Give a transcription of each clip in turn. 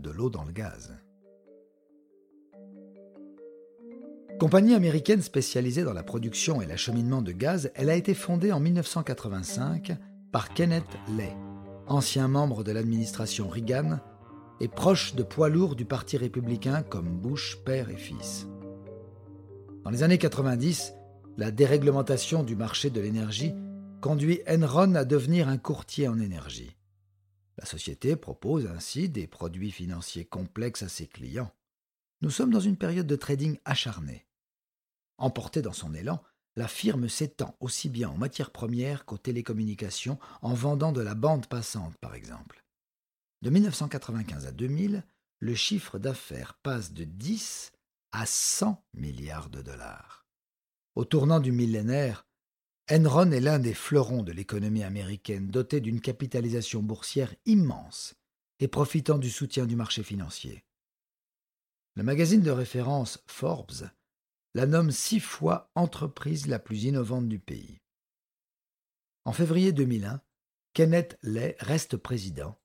De l'eau dans le gaz. Compagnie américaine spécialisée dans la production et l'acheminement de gaz, elle a été fondée en 1985 par Kenneth Lay, ancien membre de l'administration Reagan et proche de poids lourds du Parti républicain comme Bush père et fils. Dans les années 90, la déréglementation du marché de l'énergie conduit Enron à devenir un courtier en énergie. La société propose ainsi des produits financiers complexes à ses clients. Nous sommes dans une période de trading acharné. Emportée dans son élan, la firme s'étend aussi bien en matières premières qu'aux télécommunications en vendant de la bande passante, par exemple. De 1995 à 2000, le chiffre d'affaires passe de 10 à 100 milliards de dollars. Au tournant du millénaire, Enron est l'un des fleurons de l'économie américaine, doté d'une capitalisation boursière immense et profitant du soutien du marché financier. Le magazine de référence Forbes la nomme six fois entreprise la plus innovante du pays. En février 2001, Kenneth Lay reste président,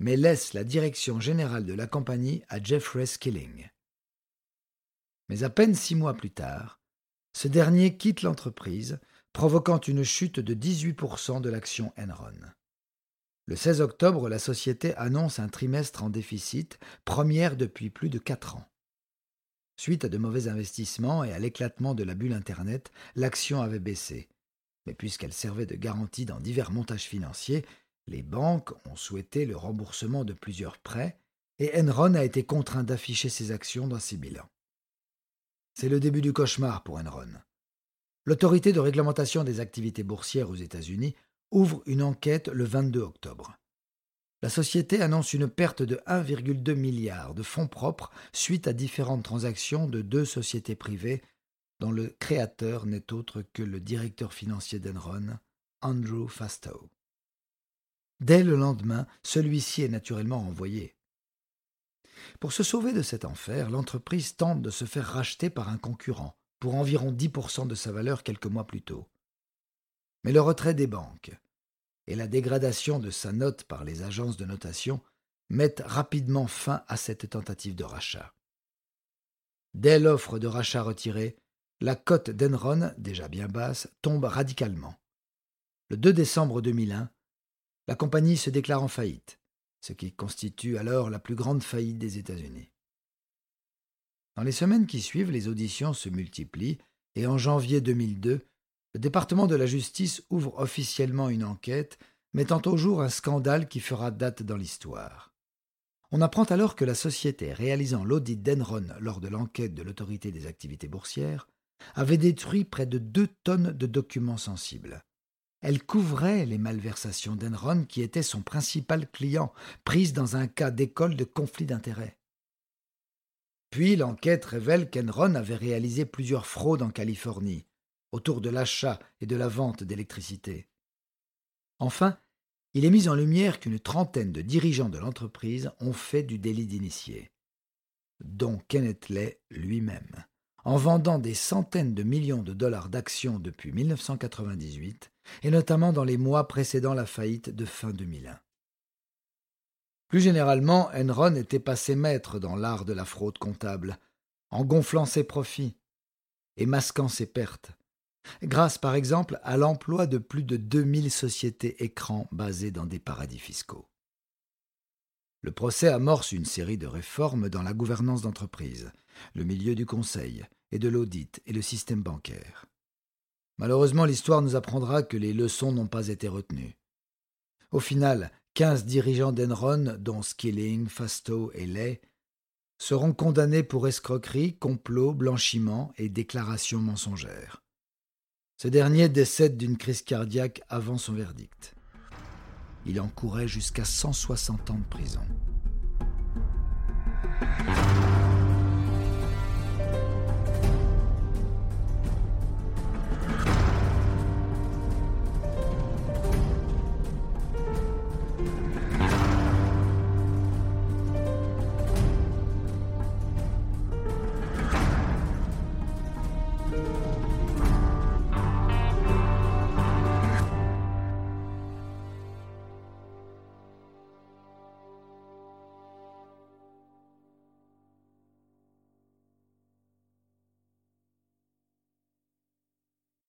mais laisse la direction générale de la compagnie à Jeffrey Skilling. Mais à peine six mois plus tard, ce dernier quitte l'entreprise provoquant une chute de 18% de l'action Enron. Le 16 octobre, la société annonce un trimestre en déficit, première depuis plus de quatre ans. Suite à de mauvais investissements et à l'éclatement de la bulle Internet, l'action avait baissé. Mais puisqu'elle servait de garantie dans divers montages financiers, les banques ont souhaité le remboursement de plusieurs prêts et Enron a été contraint d'afficher ses actions dans ses bilans. C'est le début du cauchemar pour Enron. L'autorité de réglementation des activités boursières aux États-Unis ouvre une enquête le 22 octobre. La société annonce une perte de 1,2 milliard de fonds propres suite à différentes transactions de deux sociétés privées dont le créateur n'est autre que le directeur financier d'Enron, Andrew Fastow. Dès le lendemain, celui-ci est naturellement renvoyé. Pour se sauver de cet enfer, l'entreprise tente de se faire racheter par un concurrent, pour environ 10% de sa valeur quelques mois plus tôt. Mais le retrait des banques et la dégradation de sa note par les agences de notation mettent rapidement fin à cette tentative de rachat. Dès l'offre de rachat retirée, la cote d'Enron, déjà bien basse, tombe radicalement. Le 2 décembre 2001, la compagnie se déclare en faillite, ce qui constitue alors la plus grande faillite des États-Unis. Dans les semaines qui suivent, les auditions se multiplient et en janvier 2002, le département de la justice ouvre officiellement une enquête mettant au jour un scandale qui fera date dans l'histoire. On apprend alors que la société réalisant l'audit d'Enron lors de l'enquête de l'autorité des activités boursières avait détruit près de deux tonnes de documents sensibles. Elle couvrait les malversations d'Enron qui était son principal client, prise dans un cas d'école de conflit d'intérêts. Puis l'enquête révèle qu'Enron avait réalisé plusieurs fraudes en Californie, autour de l'achat et de la vente d'électricité. Enfin, il est mis en lumière qu'une trentaine de dirigeants de l'entreprise ont fait du délit d'initié, dont Kenneth Lay lui-même, en vendant des centaines de millions de dollars d'actions depuis 1998, et notamment dans les mois précédant la faillite de fin 2001. Plus généralement, Enron était passé maître dans l'art de la fraude comptable, en gonflant ses profits et masquant ses pertes, grâce par exemple à l'emploi de plus de 2000 sociétés écrans basées dans des paradis fiscaux. Le procès amorce une série de réformes dans la gouvernance d'entreprise, le milieu du conseil et de l'audit et le système bancaire. Malheureusement, l'histoire nous apprendra que les leçons n'ont pas été retenues. Au final, 15 dirigeants d'Enron, dont Skilling, Fastow et Lay, seront condamnés pour escroquerie, complot, blanchiment et déclaration mensongère. Ce dernier décède d'une crise cardiaque avant son verdict. Il encourait jusqu'à 160 ans de prison.